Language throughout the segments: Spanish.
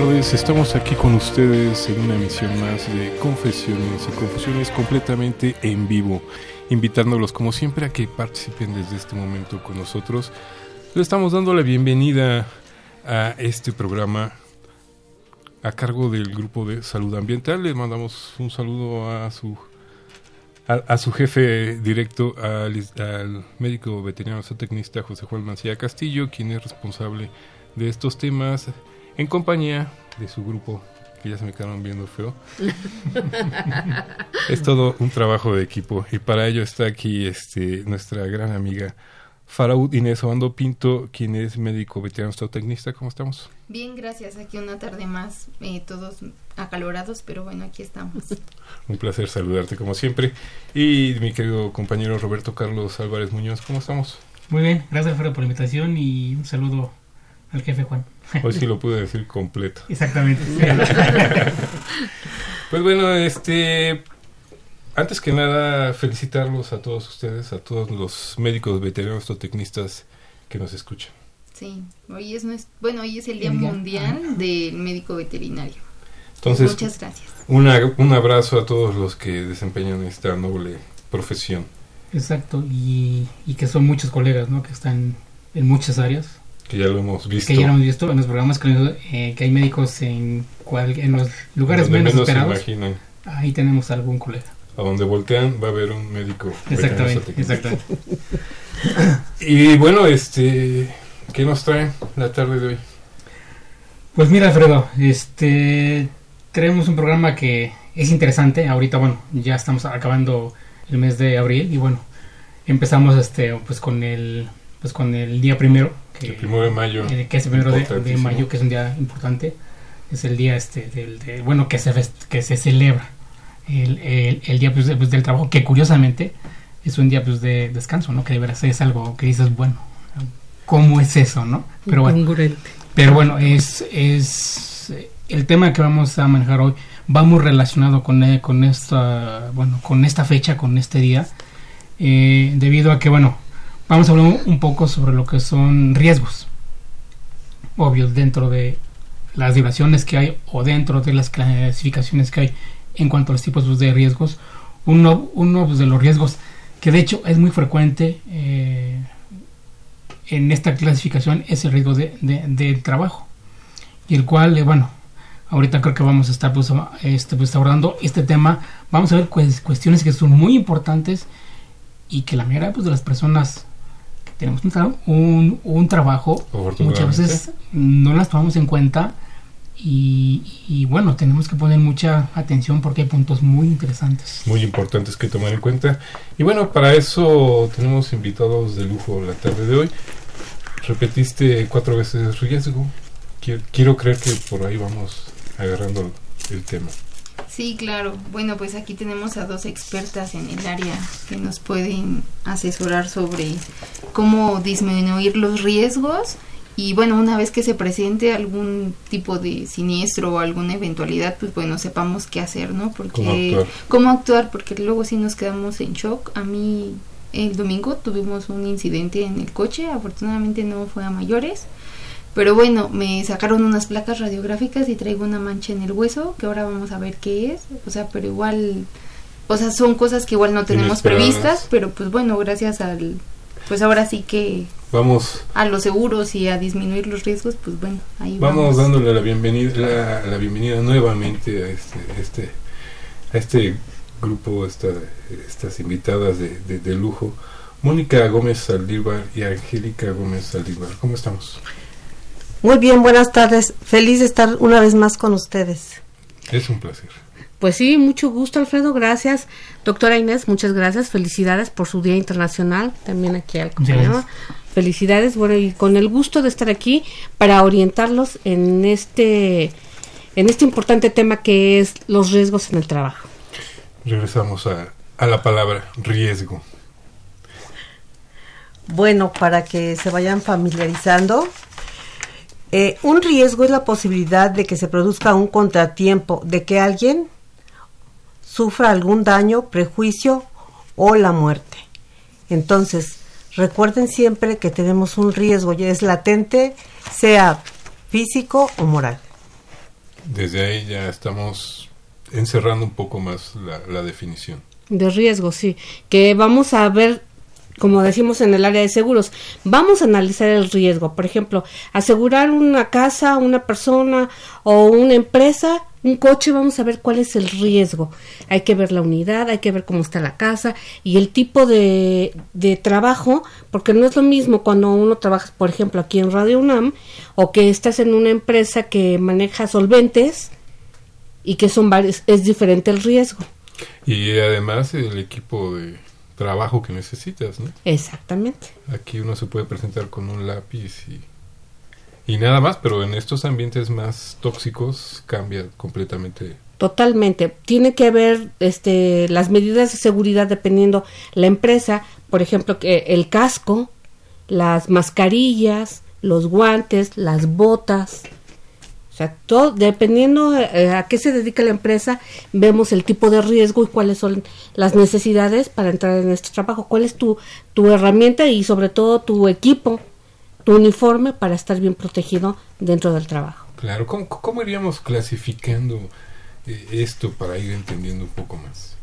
Tardes, estamos aquí con ustedes en una emisión más de Confesiones y Confusiones completamente en vivo, invitándolos como siempre a que participen desde este momento con nosotros. Le estamos dando la bienvenida a este programa a cargo del grupo de salud ambiental. Le mandamos un saludo a su a, su jefe directo, al, médico veterinario zootecnista José Juan Mancilla Castillo, quien es responsable de estos temas en compañía de su grupo, que ya se me quedaron viendo feo. es todo un trabajo de equipo y para ello está aquí este, nuestra gran amiga Faraud Inés Obando Pinto, quien es médico veterano zootecnista. ¿Cómo estamos? Bien, gracias. Aquí una tarde más, eh, todos acalorados, pero bueno, aquí estamos. un placer saludarte como siempre. Y mi querido compañero Roberto Carlos Álvarez Muñoz, ¿cómo estamos? Muy bien, gracias Alfredo por la invitación y un saludo al jefe Juan. Hoy sí lo pude decir completo. Exactamente. pues bueno, este antes que nada felicitarlos a todos ustedes, a todos los médicos veterinarios o tecnistas que nos escuchan. Sí, hoy es bueno, hoy es el Día Mundial del Médico Veterinario. Entonces, muchas gracias. un abrazo a todos los que desempeñan esta noble profesión. Exacto, y, y que son muchos colegas, ¿no? Que están en muchas áreas que ya lo hemos visto. Que ya lo hemos visto en los programas que, eh, hay médicos en, cual, en los lugares menos, esperados. Ahí tenemos algún colega. A donde voltean va a haber un médico. Exactamente, exactamente. y bueno, este, ¿qué nos trae la tarde de hoy? Pues mira, Alfredo, este, tenemos un programa que es interesante. Ahorita, bueno, ya estamos acabando el mes de abril y bueno, empezamos este, pues con el, pues con el día primero el primero de mayo. Eh, que es el primero de, mayo, que es un día importante. Es el día este del, bueno que se que se celebra el, el, día pues, pues, del trabajo, que curiosamente es un día pues de descanso, ¿no? Que de verdad es algo que dices, bueno, ¿cómo es eso, no? Pero bueno, pero bueno, es, es el tema que vamos a manejar hoy va muy relacionado con, eh, con esta bueno con esta fecha, con este día, eh, debido a que bueno vamos a hablar un poco sobre lo que son riesgos. Obvios dentro de las vibraciones que hay o dentro de las clasificaciones que hay en cuanto a los tipos de riesgos. Uno, pues, de los riesgos que de hecho es muy frecuente eh, en esta clasificación es el riesgo de, del trabajo. Y el cual, eh, bueno, Ahorita creo que vamos a estar pues, este, pues, abordando este tema. Vamos a ver cuestiones que son muy importantes y que la mayoría pues, de las personas tenemos un, un trabajo muchas veces no las tomamos en cuenta y, bueno, tenemos que poner mucha atención porque hay puntos muy interesantes. Muy importantes que tomar en cuenta. Y bueno, para eso tenemos invitados de lujo la tarde de hoy. Repetiste cuatro veces riesgo. Quiero, creer que por ahí vamos agarrando el tema. Sí, claro. Bueno, pues aquí tenemos a dos expertas en el área que nos pueden asesorar sobre cómo disminuir los riesgos y bueno, una vez que se presente algún tipo de siniestro o alguna eventualidad, pues bueno, sepamos qué hacer, ¿no? Porque cómo actuar, porque luego sí nos quedamos en shock. A mí el domingo tuvimos un incidente en el coche, afortunadamente no fue a mayores. Pero bueno, me sacaron unas placas radiográficas y traigo una mancha en el hueso, que ahora vamos a ver qué es. O sea, pero igual, o sea, son cosas que igual no tenemos previstas, pero pues bueno, gracias al, pues ahora sí que vamos a los seguros y a disminuir los riesgos, pues bueno, ahí vamos. Vamos dándole la bienvenida, la, bienvenida nuevamente a este, este, a este grupo, esta, estas invitadas de, de, lujo, Mónica Gómez Saldívar y Angélica Gómez Saldívar. ¿Cómo estamos? Muy bien, buenas tardes. Feliz de estar una vez más con ustedes. Es un placer. Pues sí, mucho gusto, Alfredo. Gracias. Doctora Inés, muchas gracias. Felicidades por su Día Internacional. También aquí al compañero. Felicidades. Bueno, y con el gusto de estar aquí para orientarlos en este, en este importante tema que es los riesgos en el trabajo. Regresamos a, a la palabra riesgo. Bueno, para que se vayan familiarizando, eh, un riesgo es la posibilidad de que se produzca un contratiempo, de que alguien sufra algún daño, prejuicio o la muerte. Entonces, recuerden siempre que tenemos un riesgo, ya es latente, sea físico o moral. Desde ahí ya estamos encerrando un poco más la, la definición. De riesgo, sí. Que vamos a ver como decimos en el área de seguros, vamos a analizar el riesgo. Por ejemplo, asegurar una casa, una persona o una empresa, un coche, vamos a ver cuál es el riesgo. Hay que ver la unidad, hay que ver cómo está la casa y el tipo de, de trabajo, porque no es lo mismo cuando uno trabaja, por ejemplo, aquí en Radio UNAM, o que estás en una empresa que maneja solventes y que son varios, es diferente el riesgo. Y además el equipo de trabajo que necesitas, ¿no? Exactamente. Aquí uno se puede presentar con un lápiz y, y nada más, pero en estos ambientes más tóxicos cambia completamente. Totalmente. Tiene que haber este, las medidas de seguridad dependiendo la empresa, por ejemplo, que el casco, las mascarillas, los guantes, las botas, sea, todo, dependiendo eh, a qué se dedica la empresa, vemos el tipo de riesgo y cuáles son las necesidades para entrar en este trabajo. ¿Cuál es tu, tu herramienta y sobre todo tu equipo, tu uniforme para estar bien protegido dentro del trabajo? Claro, ¿cómo, iríamos clasificando eh, esto para ir entendiendo un poco más?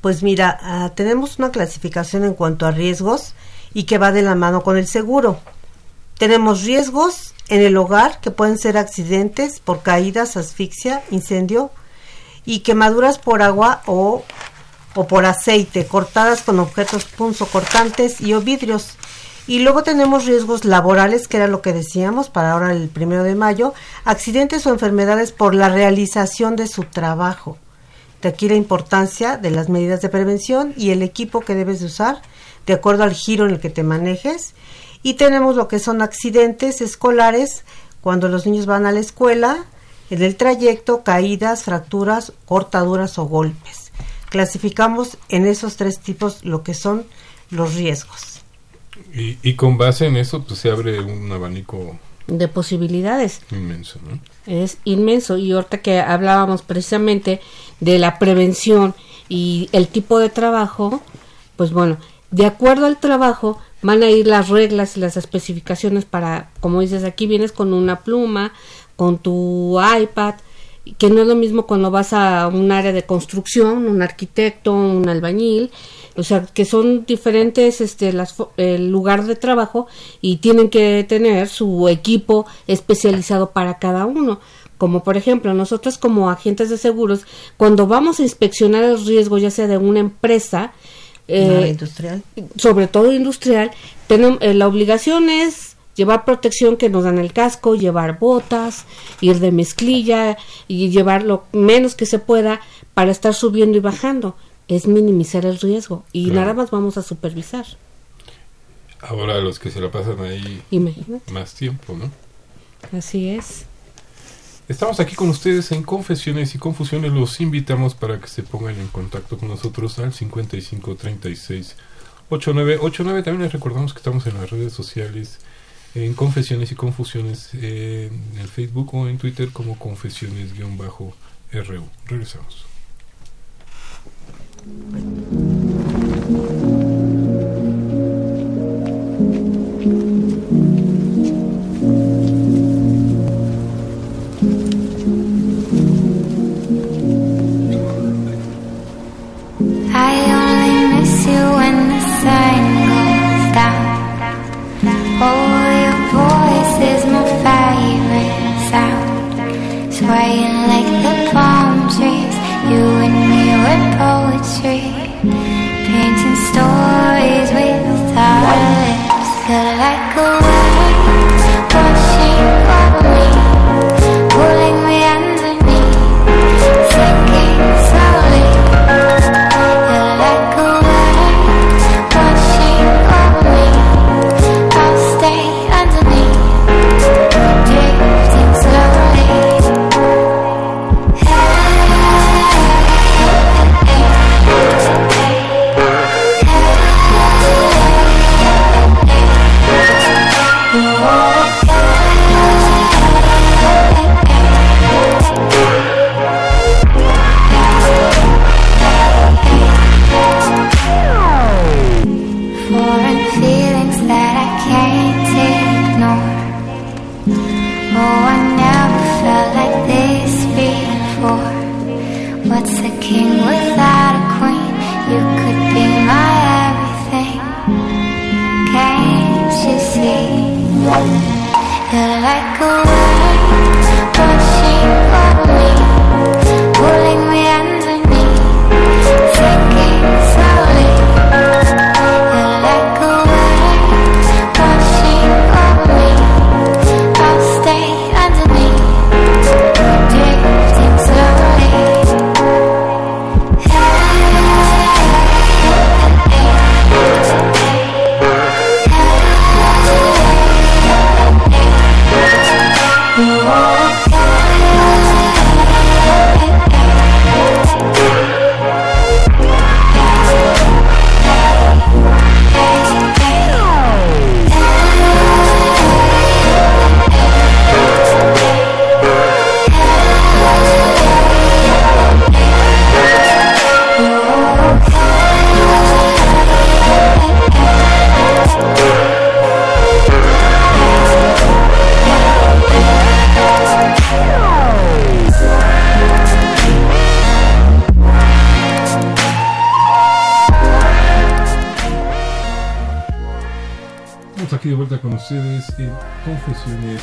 Pues mira, ah, tenemos una clasificación en cuanto a riesgos y que va de la mano con el seguro. Tenemos riesgos en el hogar que pueden ser accidentes por caídas, asfixia, incendio y quemaduras por agua o, o por aceite, cortadas con objetos punzocortantes y o vidrios. Y luego tenemos riesgos laborales, que era lo que decíamos para ahora el primero de mayo, accidentes o enfermedades por la realización de su trabajo. De aquí la importancia de las medidas de prevención y el equipo que debes de usar de acuerdo al giro en el que te manejes y tenemos lo que son accidentes escolares, cuando los niños van a la escuela, en el trayecto, caídas, fracturas, cortaduras o golpes. Clasificamos en esos tres tipos lo que son los riesgos. Y, con base en eso, pues se abre un abanico de posibilidades. Inmenso, ¿no? Es inmenso. Y ahorita que hablábamos precisamente de la prevención y el tipo de trabajo, pues bueno, de acuerdo al trabajo, van a ir las reglas y las especificaciones para, como dices, aquí vienes con una pluma, con tu iPad, que no es lo mismo cuando vas a un área de construcción, un arquitecto, un albañil, o sea, que son diferentes este las, el lugar de trabajo y tienen que tener su equipo especializado para cada uno. como por ejemplo nosotros como agentes de seguros, cuando vamos a inspeccionar el riesgo ya sea de una empresa, eh, industrial. sobre todo industrial, tenemos, eh, la obligación es llevar protección que nos dan el casco, llevar botas, ir de mezclilla y llevar lo menos que se pueda para estar subiendo y bajando. Es minimizar el riesgo y nada más vamos a supervisar. Ahora los que se la pasan ahí más tiempo, ¿no? Así es. Estamos aquí con ustedes en Confesiones y Confusiones. Los invitamos para que se pongan en contacto con nosotros al 5536 8989. También les recordamos que estamos en las redes sociales en Confesiones y Confusiones en Facebook o en Twitter como Confesiones-RU. Regresamos. back away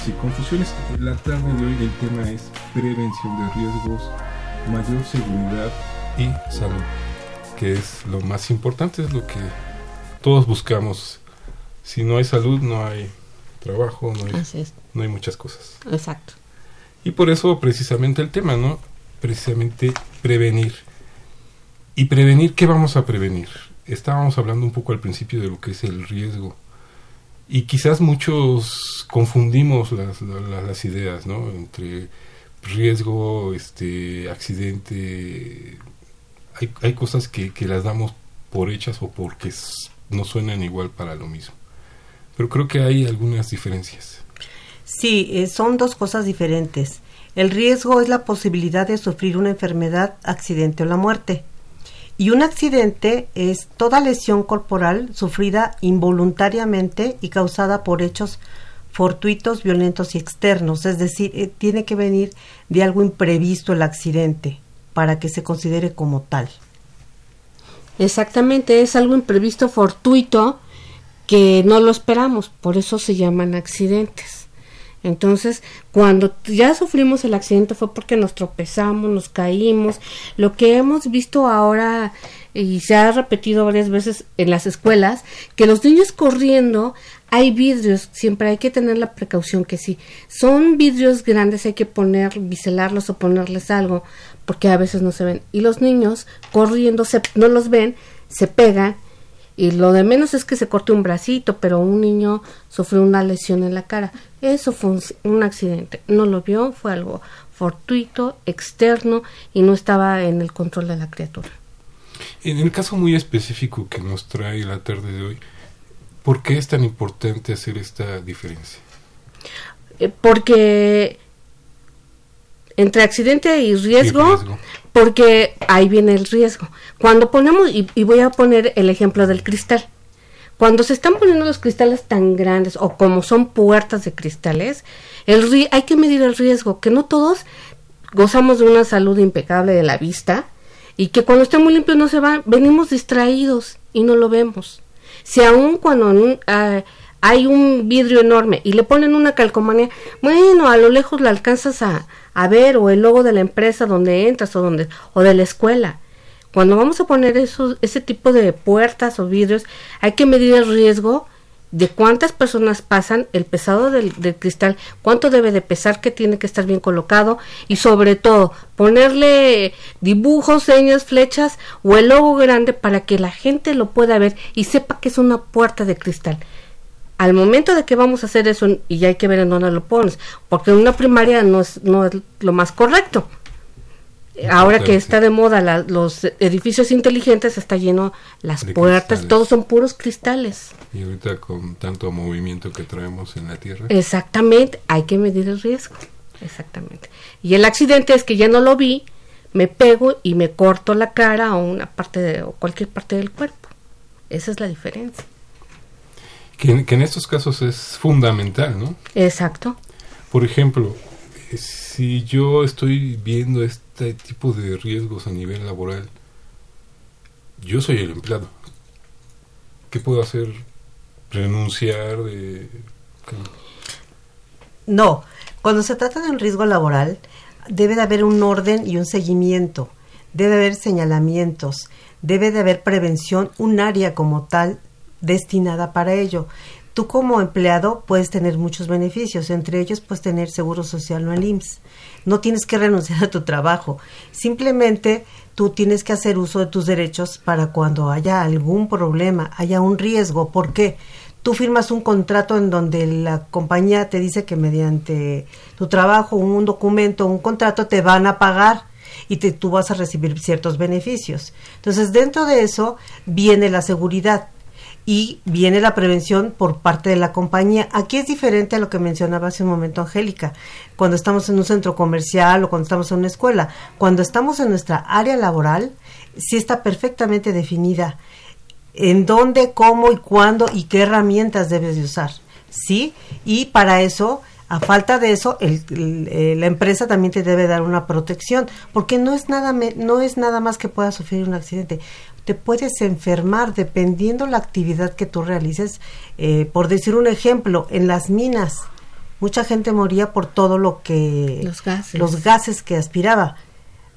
y confusiones. La tarde de hoy el tema es prevención de riesgos, mayor seguridad y salud, que es lo más importante, es lo que todos buscamos. Si no hay salud, no hay trabajo, no hay, no hay muchas cosas. Exacto. Y por eso precisamente el tema, ¿no? Precisamente prevenir. ¿Y prevenir qué vamos a prevenir? Estábamos hablando un poco al principio de lo que es el riesgo y quizás muchos confundimos las, las, ideas, ¿no? Entre riesgo, este, accidente. Hay, hay cosas que, que las damos por hechas o porque no suenan igual para lo mismo. Pero creo que hay algunas diferencias. Sí, eh, son dos cosas diferentes. El riesgo es la posibilidad de sufrir una enfermedad, accidente o la muerte. Y un accidente es toda lesión corporal sufrida involuntariamente y causada por hechos fortuitos, violentos y externos. Es decir, eh, tiene que venir de algo imprevisto el accidente para que se considere como tal. Exactamente, es algo imprevisto, fortuito, que no lo esperamos, por eso se llaman accidentes. Entonces, cuando ya sufrimos el accidente fue porque nos tropezamos, nos caímos. Lo que hemos visto ahora y se ha repetido varias veces en las escuelas, que los niños corriendo hay vidrios, siempre hay que tener la precaución que si son vidrios grandes hay que poner, biselarlos o ponerles algo, porque a veces no se ven. Y los niños corriendo se, no los ven, se pegan y lo de menos es que se corte un bracito, pero un niño sufrió una lesión en la cara. Eso fue un, accidente. No lo vio, fue algo fortuito, externo y no estaba en el control de la criatura. En el caso muy específico que nos trae la tarde de hoy, ¿por qué es tan importante hacer esta diferencia? Eh, porque entre accidente y riesgo, porque ahí viene el riesgo. Cuando ponemos, y, voy a poner el ejemplo del cristal, cuando se están poniendo los cristales tan grandes o como son puertas de cristales, el, hay que medir el riesgo, que no todos gozamos de una salud impecable de la vista y que cuando esté muy limpio no se van, venimos distraídos y no lo vemos. Si aún cuando ah, hay un vidrio enorme y le ponen una calcomanía, bueno, a lo lejos la alcanzas a, a ver o el logo de la empresa donde entras o donde o de la escuela. Cuando vamos a poner esos, ese tipo de puertas o vidrios, hay que medir el riesgo de cuántas personas pasan, el pesado del, del, cristal, cuánto debe de pesar, que tiene que estar bien colocado y sobre todo ponerle dibujos, señas, flechas o el logo grande para que la gente lo pueda ver y sepa que es una puerta de cristal al momento de que vamos a hacer eso, y ya hay que ver en dónde lo pones, porque en una primaria no es, no es lo más correcto. Ahora que está de moda los edificios inteligentes, está lleno las puertas, todos son puros cristales. Y ahorita con tanto movimiento que traemos en la Tierra. Exactamente, hay que medir el riesgo. Exactamente. Y el accidente es que ya no lo vi, me pego y me corto la cara o una parte de, o cualquier parte del cuerpo. Esa es la diferencia. Que, en estos casos es fundamental, ¿no? Exacto. Por ejemplo, eh, si yo estoy viendo este tipo de riesgos a nivel laboral, yo soy el empleado. ¿Qué puedo hacer? ¿Renunciar? De... No, cuando se trata de un riesgo laboral, debe de haber un orden y un seguimiento, debe haber señalamientos, debe de haber prevención, un área como tal destinada para ello. Tú como empleado puedes tener muchos beneficios, entre ellos puedes tener seguro social o el IMSS. No tienes que renunciar a tu trabajo, simplemente tú tienes que hacer uso de tus derechos para cuando haya algún problema, haya un riesgo. ¿Por qué? Tú firmas un contrato en donde la compañía te dice que mediante tu trabajo, un documento, un contrato, te van a pagar y te, tú vas a recibir ciertos beneficios. Entonces, dentro de eso viene la seguridad y viene la prevención por parte de la compañía. Aquí es diferente a lo que mencionaba hace un momento Angélica, cuando estamos en un centro comercial o cuando estamos en una escuela. Cuando estamos en nuestra área laboral, sí está perfectamente definida en dónde, cómo y cuándo y qué herramientas debes de usar. ¿Sí? Y para eso a falta de eso, el, eh, la empresa también te debe dar una protección, porque no es nada no es nada más que puedas sufrir un accidente te puedes enfermar dependiendo la actividad que tú realices. Eh, por decir un ejemplo, en las minas, mucha gente moría por todo lo que... Los gases. Los gases que aspiraba,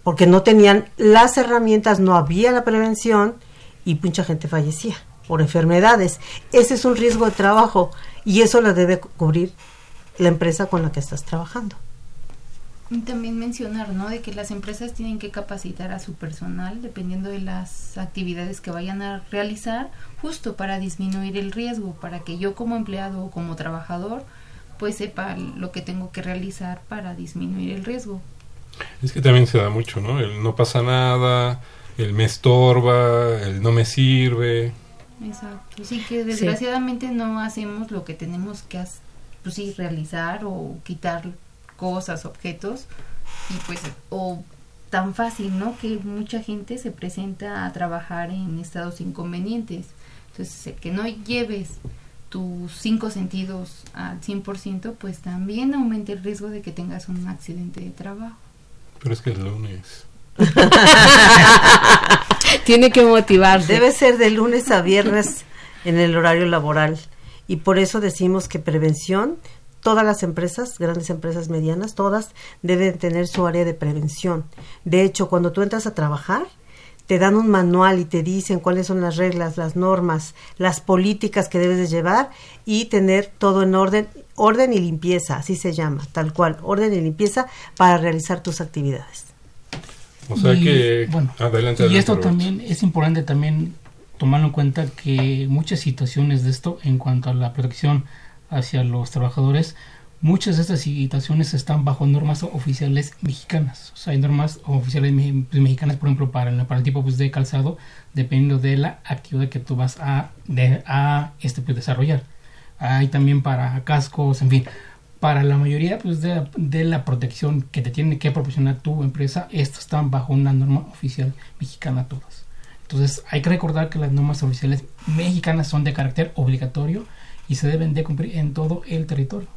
porque no tenían las herramientas, no había la prevención y mucha gente fallecía por enfermedades. Ese es un riesgo de trabajo y eso lo debe cubrir la empresa con la que estás trabajando. Y también mencionar, ¿no? De que las empresas tienen que capacitar a su personal dependiendo de las actividades que vayan a realizar, justo para disminuir el riesgo, para que yo como empleado o como trabajador, pues sepa lo que tengo que realizar para disminuir el riesgo. Es que también se da mucho, ¿no? El no pasa nada, el me estorba, el no me sirve. Exacto. Sí, que desgraciadamente no hacemos lo que tenemos que pues sí, realizar o quitar cosas, objetos, y pues, o tan fácil, ¿no? Que mucha gente se presenta a trabajar en estados inconvenientes. Entonces, que no lleves tus cinco sentidos al 100%, pues también aumenta el riesgo de que tengas un accidente de trabajo. Pero es que es lunes. Tiene que motivarse. Debe ser de lunes a viernes en el horario laboral. Y por eso decimos que prevención todas las empresas, grandes empresas medianas, todas deben tener su área de prevención. De hecho, cuando tú entras a trabajar, te dan un manual y te dicen cuáles son las reglas, las normas, las políticas que debes de llevar y tener todo en orden, orden y limpieza, así se llama, tal cual, orden y limpieza para realizar tus actividades. O sea Y, que bueno, adelante, y esto Roberto. también es importante también tomarlo en cuenta que muchas situaciones de esto en cuanto a la protección hacia los trabajadores muchas de estas situaciones están bajo normas oficiales mexicanas o sea hay normas oficiales pues, mexicanas por ejemplo para el, para el tipo pues, de calzado dependiendo de la actividad que tú vas a, de- a este pues, desarrollar hay también para cascos en fin para la mayoría pues, de, de la protección que te tiene que proporcionar tu empresa, estas están bajo una norma oficial mexicana todas. Entonces hay que recordar que las normas oficiales mexicanas son de carácter obligatorio y se deben de cumplir en todo el territorio.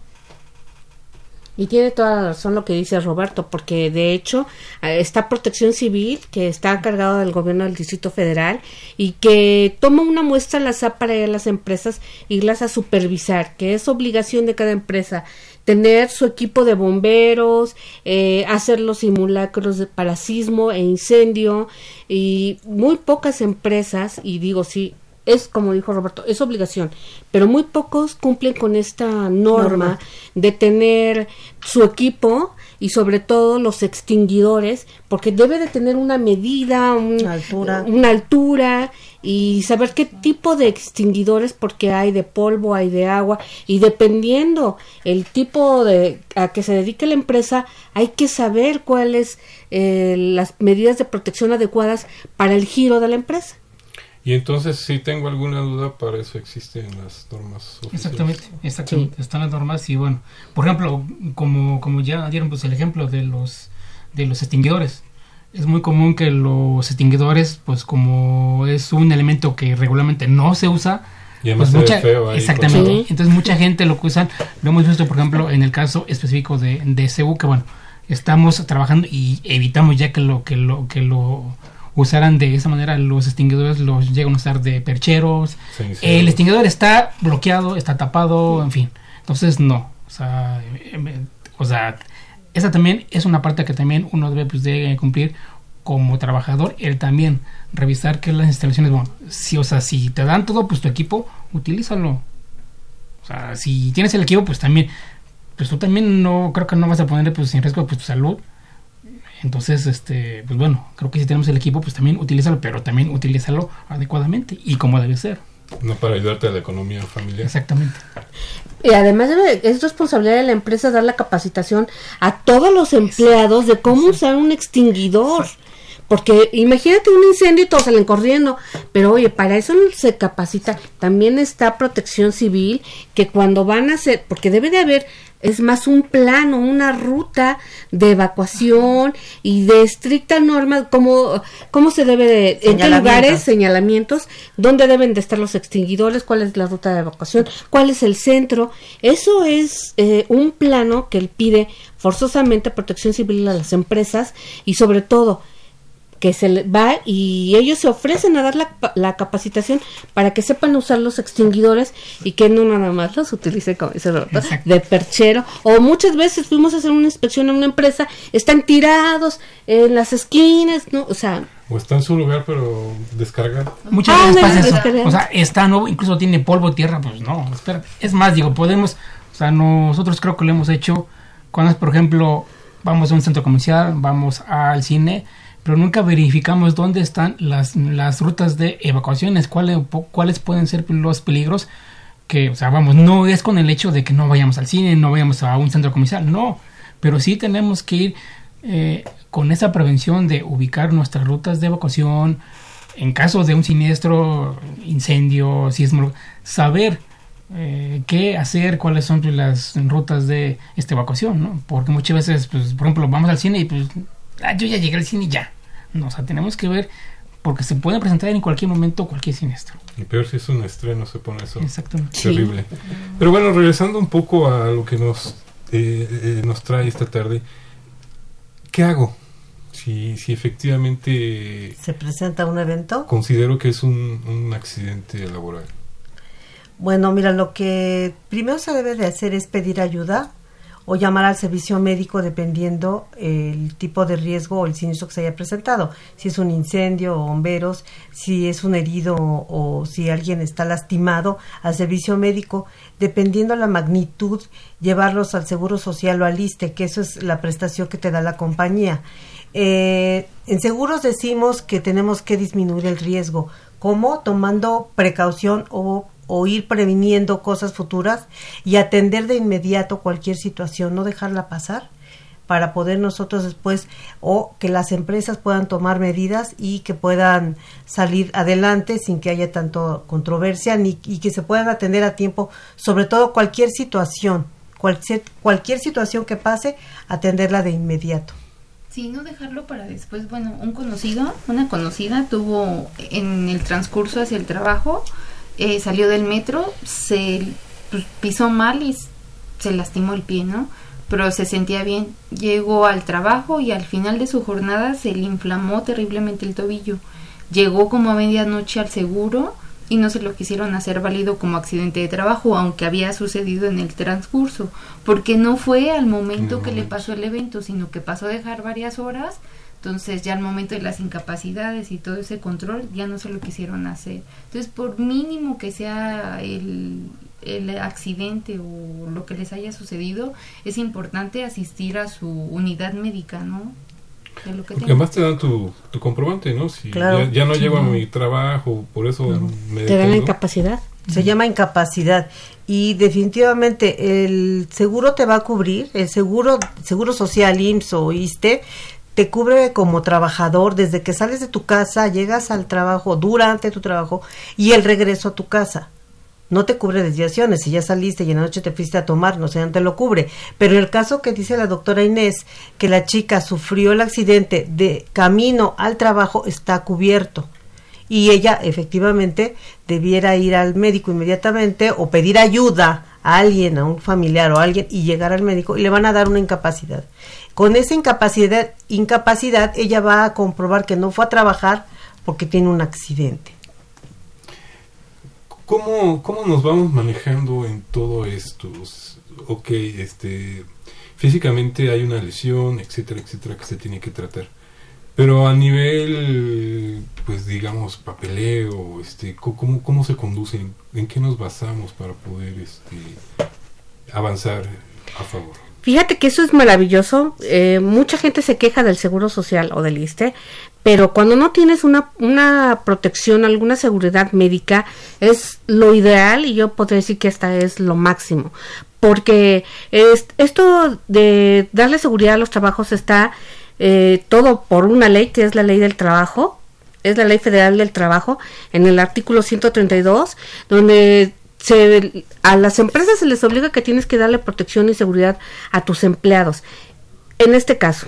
Y tiene toda la razón lo que dice Roberto, porque de hecho eh, está Protección Civil, que está encargado del gobierno del Distrito Federal y que toma una muestra al azar para ir a las empresas y las a supervisar, que es obligación de cada empresa tener su equipo de bomberos, eh, hacer los simulacros de, para sismo e incendio y muy pocas empresas, y digo sí, es como dijo Roberto, es obligación, pero muy pocos cumplen con esta norma, Norma. de tener su equipo y sobre todo los extinguidores, porque debe de tener una medida, un- Altura. una altura y saber qué tipo de extinguidores, porque hay de polvo, hay de agua, y dependiendo el tipo de a que se dedique la empresa, hay que saber cuáles eh, las medidas de protección adecuadas para el giro de la empresa. Y entonces, si tengo alguna duda, para eso existen las normas oficiales. Exactamente, exactamente. Están las normas y bueno, por ejemplo, como, como ya dieron pues el ejemplo de los de los extinguidores. Es muy común que los extinguidores, pues como es un elemento que regularmente no se usa, Y además pues ve feo ahí exactamente. Entonces mucha gente lo que usan, lo hemos visto por ejemplo en el caso específico de, de CEU, que bueno, estamos trabajando y evitamos ya que lo que lo que lo usaran de esa manera los extinguidores los llegan a usar de percheros. El extinguidor está bloqueado está tapado en fin. Entonces no. O sea em, o sea esa también es una parte que también uno debe pues, de cumplir como trabajador el también revisar que las instalaciones bueno si o sea si te dan todo pues tu equipo utilízalo. O sea si tienes el equipo pues también pues tú también no creo que no vas a poner pues en riesgo pues tu salud entonces este pues bueno creo que si tenemos el equipo pues también utilízalo pero también utilízalo adecuadamente y como debe ser No para ayudarte a la economía familiar. exactamente Y además debe- es responsabilidad de la empresa dar la capacitación a todos los empleados de cómo usar un extinguidor. Porque imagínate un incendio y todos salen corriendo. Pero oye, para eso se capacita. También está protección civil que cuando van a hacer, porque debe de haber, es más un plano, una ruta de evacuación y de estricta norma, cómo, cómo se debe de, en qué lugares señalamientos, dónde deben de estar los extinguidores, cuál es la ruta de evacuación, cuál es el centro. Eso es eh, un plano que él pide forzosamente protección civil a las empresas y sobre todo que se le va y ellos se ofrecen a dar la, la capacitación para que sepan usar los extinguidores y que no nada más los utilicen como dice de perchero o muchas veces fuimos a hacer una inspección en una empresa están tirados en las esquinas no o sea O está en su lugar, pero descargar. Muchas Ah, veces pasa eso. O sea, está nuevo, incluso tiene polvo, tierra, pues no, espera. Es más, digo, podemos, o sea, nosotros creo que lo hemos hecho cuando, por ejemplo, vamos a un centro comercial, vamos al cine, pero nunca verificamos dónde están las, las rutas de evacuaciones, cuáles, cuáles pueden ser los peligros que, o sea, vamos, no es con el hecho de que no vayamos al cine, no vayamos a un centro comercial, no, pero sí tenemos que ir eh, con esa prevención de ubicar nuestras rutas de evacuación, en caso de un siniestro, incendio, sismo, saber eh, qué hacer, cuáles son las rutas de esta evacuación, ¿no? Porque muchas veces, pues, por ejemplo, vamos al cine y pues, ah, yo ya llegué al cine y ya. No, o sea, tenemos que ver, porque se puede presentar en cualquier momento cualquier siniestro. Y peor si es un estreno, se pone eso. Exactamente. Sí. Terrible. Pero bueno, regresando un poco a lo que nos, eh, eh, nos trae esta tarde, ¿qué hago? Si, si efectivamente Se presenta un evento. considero que es un, un accidente laboral. Bueno, mira, lo que primero se debe de hacer es pedir ayuda o llamar al servicio médico dependiendo el tipo de riesgo o el siniestro que se haya presentado. Si es un incendio o bomberos, si es un herido o, si alguien está lastimado, al servicio médico, dependiendo la magnitud, llevarlos al Seguro Social o al ISTE, que eso es la prestación que te da la compañía. Eh, en seguros decimos que tenemos que disminuir el riesgo. ¿Cómo? Tomando precaución o o ir previniendo cosas futuras y atender de inmediato cualquier situación, no dejarla pasar para poder nosotros después o que las empresas puedan tomar medidas y que puedan salir adelante sin que haya tanto controversia ni, y que se puedan atender a tiempo, sobre todo cualquier situación, cualquier, cualquier situación que pase, atenderla de inmediato. Sí, no dejarlo para después. Bueno, un conocido, una conocida tuvo en el transcurso hacia el trabajo, eh, salió del metro, se pues, pisó mal y se lastimó el pie, ¿no? Pero se sentía bien. Llegó al trabajo y al final de su jornada se le inflamó terriblemente el tobillo. Llegó como a medianoche al seguro y no se lo quisieron hacer válido como accidente de trabajo, aunque había sucedido en el transcurso, porque no fue al momento que le pasó el evento, sino que pasó a dejar varias horas entonces ya al momento de las incapacidades y todo ese control ya no se lo quisieron hacer. Entonces por mínimo que sea el, el accidente o lo que les haya sucedido, es importante asistir a su unidad médica, ¿no? Porque además te dan tu, tu comprobante, ¿no? Si ya, no llego a mi trabajo, por eso me Te dan incapacidad. Se llama incapacidad y definitivamente el seguro te va a cubrir, el seguro seguro social IMSS o ISTE te cubre como trabajador desde que sales de tu casa, llegas al trabajo, durante tu trabajo y el regreso a tu casa. No te cubre desviaciones, si ya saliste y en la noche te fuiste a tomar, no sé, no te lo cubre. Pero el caso que dice la doctora Inés, que la chica sufrió el accidente de camino al trabajo, está cubierto. Y ella efectivamente debiera ir al médico inmediatamente o pedir ayuda a alguien, a un familiar o a alguien y llegar al médico y le van a dar una incapacidad. Con esa incapacidad, incapacidad ella va a comprobar que no fue a trabajar porque tiene un accidente. ¿Cómo, cómo nos vamos manejando en todo esto? Ok, este, físicamente hay una lesión, etcétera, etcétera, que se tiene que tratar. Pero a nivel, pues digamos, papeleo, este, ¿cómo, cómo se conduce? ¿En qué nos basamos para poder este, avanzar a favor? Fíjate que eso es maravilloso. Eh, mucha gente se queja del seguro social o del ISTE, pero cuando no tienes una, una protección, alguna seguridad médica, es lo ideal y yo podría decir que esta es lo máximo. Porque esto de darle seguridad a los trabajos está eh, todo por una ley que es la ley del trabajo, es la ley federal del trabajo, en el artículo 132, donde se, a las empresas se les obliga que tienes que darle protección y seguridad a tus empleados. En este caso,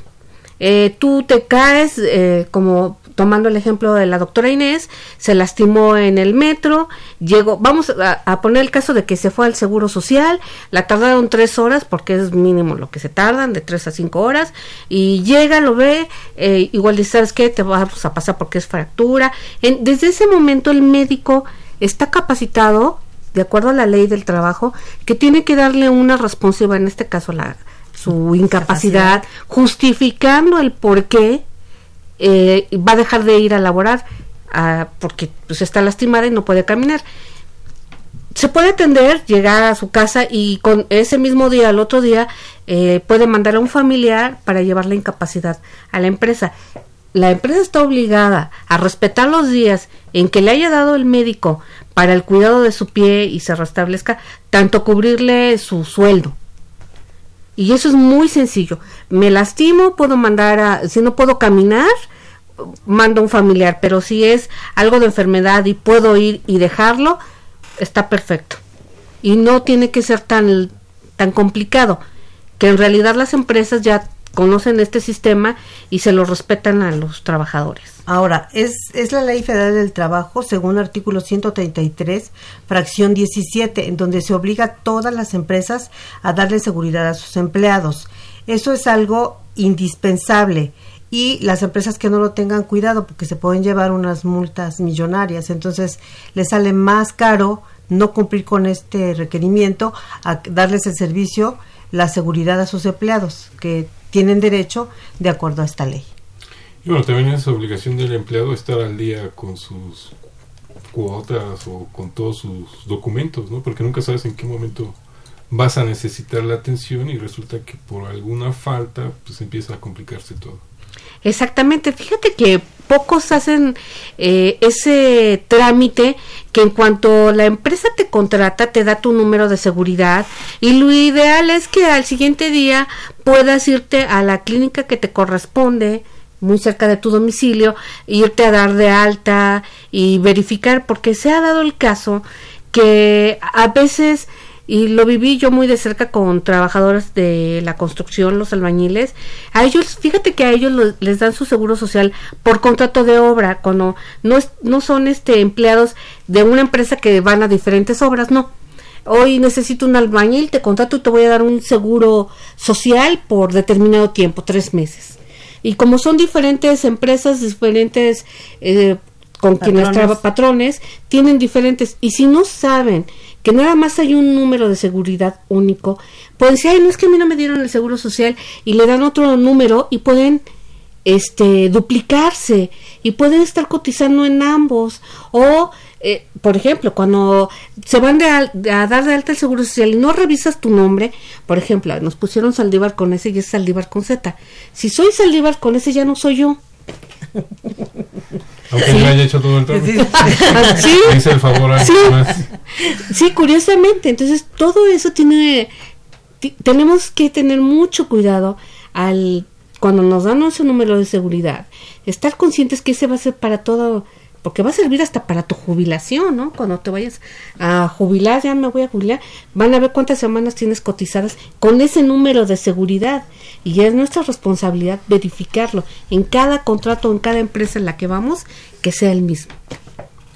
eh, tú te caes, eh, como tomando el ejemplo de la doctora Inés, se lastimó en el metro, llegó, vamos a, poner el caso de que se fue al Seguro Social, la tardaron tres horas, porque es mínimo lo que se tardan, de tres a cinco horas, y llega, lo ve, eh, igual dice, ¿sabes qué? Te vamos a pasar porque es fractura. desde ese momento el médico está capacitado de acuerdo a la ley del trabajo, que tiene que darle una responsiva, en este caso la, su incapacidad, justificando el por qué eh, va a dejar de ir a laborar ah, porque pues, está lastimada y no puede caminar. Se puede atender, llegar a su casa y con ese mismo día, al otro día, eh, puede mandar a un familiar para llevar la incapacidad a la empresa la empresa está obligada a respetar los días en que le haya dado el médico para el cuidado de su pie y se restablezca, tanto cubrirle su sueldo. Y eso es muy sencillo. Me lastimo, puedo mandar a, si no puedo caminar, mando a un familiar, pero si es algo de enfermedad y puedo ir y dejarlo, está perfecto. Y no tiene que ser tan, tan complicado, que en realidad las empresas ya conocen este sistema y se lo respetan a los trabajadores. Ahora, es, es la Ley Federal del Trabajo, según artículo 133, fracción 17, en donde se obliga a todas las empresas a darle seguridad a sus empleados. Eso es algo indispensable y las empresas que no lo tengan cuidado porque se pueden llevar unas multas millonarias, entonces les sale más caro no cumplir con este requerimiento, a darles el servicio, la seguridad a sus empleados, que tienen derecho de acuerdo a esta ley. Y bueno, también es obligación del empleado estar al día con sus cuotas o con todos sus documentos, ¿no? Porque nunca sabes en qué momento vas a necesitar la atención y resulta que por alguna falta pues empieza a complicarse todo. Exactamente, fíjate que pocos hacen eh, ese trámite que en cuanto la empresa te contrata te da tu número de seguridad y lo ideal es que al siguiente día puedas irte a la clínica que te corresponde muy cerca de tu domicilio, irte a dar de alta y verificar porque se ha dado el caso que a veces y lo viví yo muy de cerca con trabajadores de la construcción, los albañiles. A ellos, fíjate que a ellos les dan su seguro social por contrato de obra, cuando no, no son este empleados de una empresa que van a diferentes obras, no. Hoy necesito un albañil, te contrato y te voy a dar un seguro social por determinado tiempo, tres meses. Y como son diferentes empresas, diferentes eh, con quienes trabajan patrones, tienen diferentes. Y si no saben que nada más hay un número de seguridad único, pueden decir, ay, no es que a mí no me dieron el seguro social y le dan otro número y pueden este duplicarse y pueden estar cotizando en ambos. O eh, por ejemplo cuando se van de a dar de alta el seguro social y no revisas tu nombre por ejemplo nos pusieron Saldívar con ese y es Saldívar con Z. Si soy Saldívar con ese ya no soy yo aunque sí. haya hecho todo el. Sí. Dice el favor sí. sí, curiosamente. Entonces, todo eso tiene. Tenemos que tener mucho cuidado al cuando nos dan ese número de seguridad. Estar conscientes que ese va a ser para todo porque va a servir hasta para tu jubilación, ¿no? Cuando te vayas a jubilar, ya me voy a jubilar, van a ver cuántas semanas tienes cotizadas con ese número de seguridad y es nuestra responsabilidad verificarlo en cada contrato, en cada empresa en la que vamos, que sea el mismo.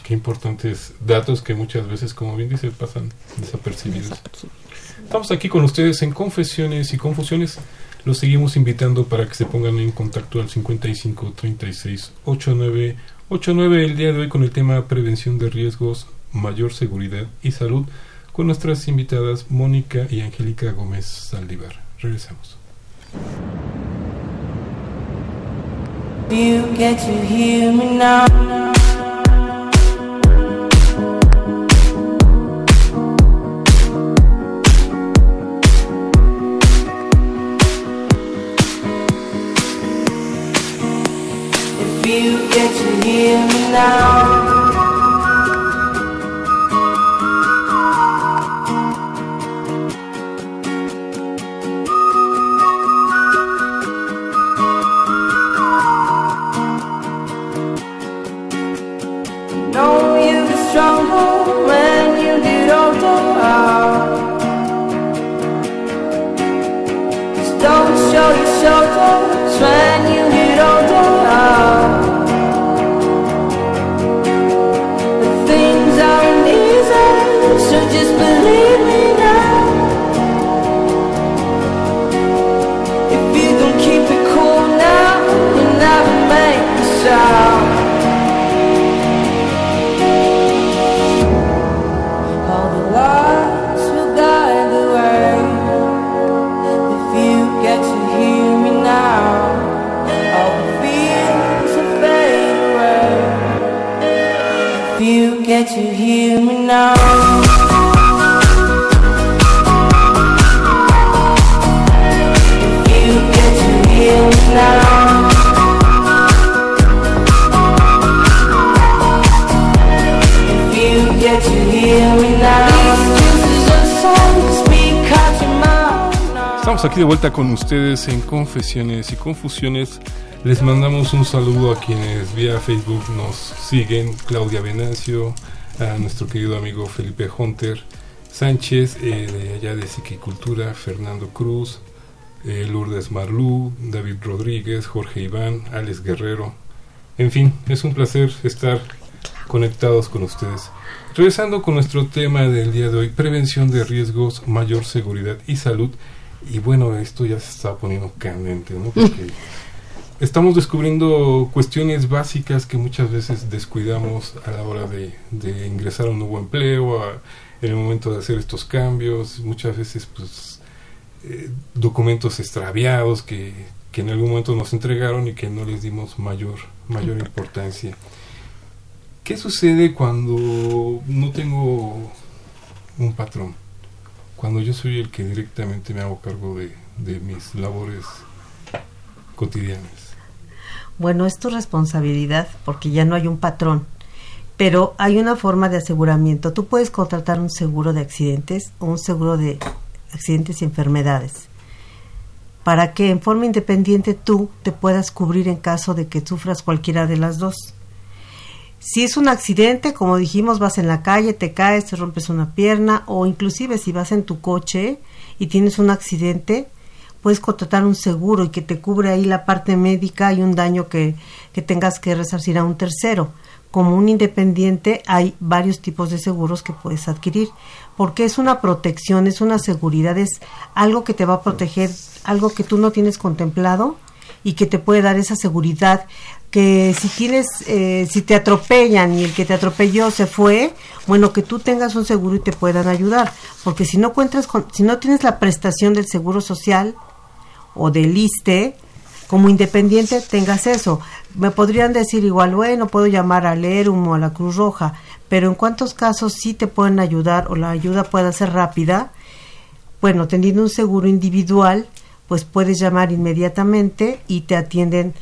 Qué importantes datos que muchas veces, como bien dice, pasan desapercibidos. Estamos aquí con ustedes en Confesiones y Confusiones. Los seguimos invitando para que se pongan en contacto al 55 36 89 89 el día de hoy con el tema prevención de riesgos, mayor seguridad y salud con nuestras invitadas Mónica y Angélica Gómez Saldívar. Regresamos. Now. Away. If you get to hear me now. Estamos aquí de vuelta con ustedes en Confesiones y Confusiones. Les mandamos un saludo a quienes vía Facebook nos siguen, Claudia Venancio, a nuestro querido amigo Felipe Hunter Sánchez, eh, de allá de Psiquicultura, Fernando Cruz, eh, Lourdes Marlú, David Rodríguez, Jorge Iván, Alex Guerrero. En fin, es un placer estar conectados con ustedes. Regresando con nuestro tema del día de hoy, prevención de riesgos, mayor seguridad y salud. Y bueno, esto ya se está poniendo candente, ¿no? Porque estamos descubriendo cuestiones básicas que muchas veces descuidamos a la hora de, ingresar a un nuevo empleo, en el momento de hacer estos cambios, muchas veces pues eh, documentos extraviados que, que en algún momento nos entregaron y que no les dimos mayor, mayor importancia. ¿Qué sucede cuando no tengo un patrón? Cuando yo soy el que directamente me hago cargo de, de mis labores cotidianas. Bueno, es tu responsabilidad porque ya no hay un patrón, pero hay una forma de aseguramiento. Tú puedes contratar un seguro de accidentes o un seguro de accidentes y enfermedades para que en forma independiente tú te puedas cubrir en caso de que sufras cualquiera de las dos. Si es un accidente, como dijimos, vas en la calle, te caes, te rompes una pierna o inclusive si vas en tu coche y tienes un accidente, puedes contratar un seguro y que te cubre ahí la parte médica y un daño que, que tengas que resarcir a un tercero. Como un independiente hay varios tipos de seguros que puedes adquirir, porque es una protección, es una seguridad, es algo que te va a proteger algo que tú no tienes contemplado y que te puede dar esa seguridad que si tienes, eh, si te atropellan y el que te atropelló se fue, bueno, que tú tengas un seguro y te puedan ayudar, porque si no cuentas con, si no tienes la prestación del seguro social o del ISTE, como independiente tengas eso. Me podrían decir igual, bueno, puedo llamar al ERUM o a la Cruz Roja, pero en cuántos casos sí te pueden ayudar o la ayuda puede ser rápida, bueno, teniendo un seguro individual, pues puedes llamar inmediatamente y te atienden,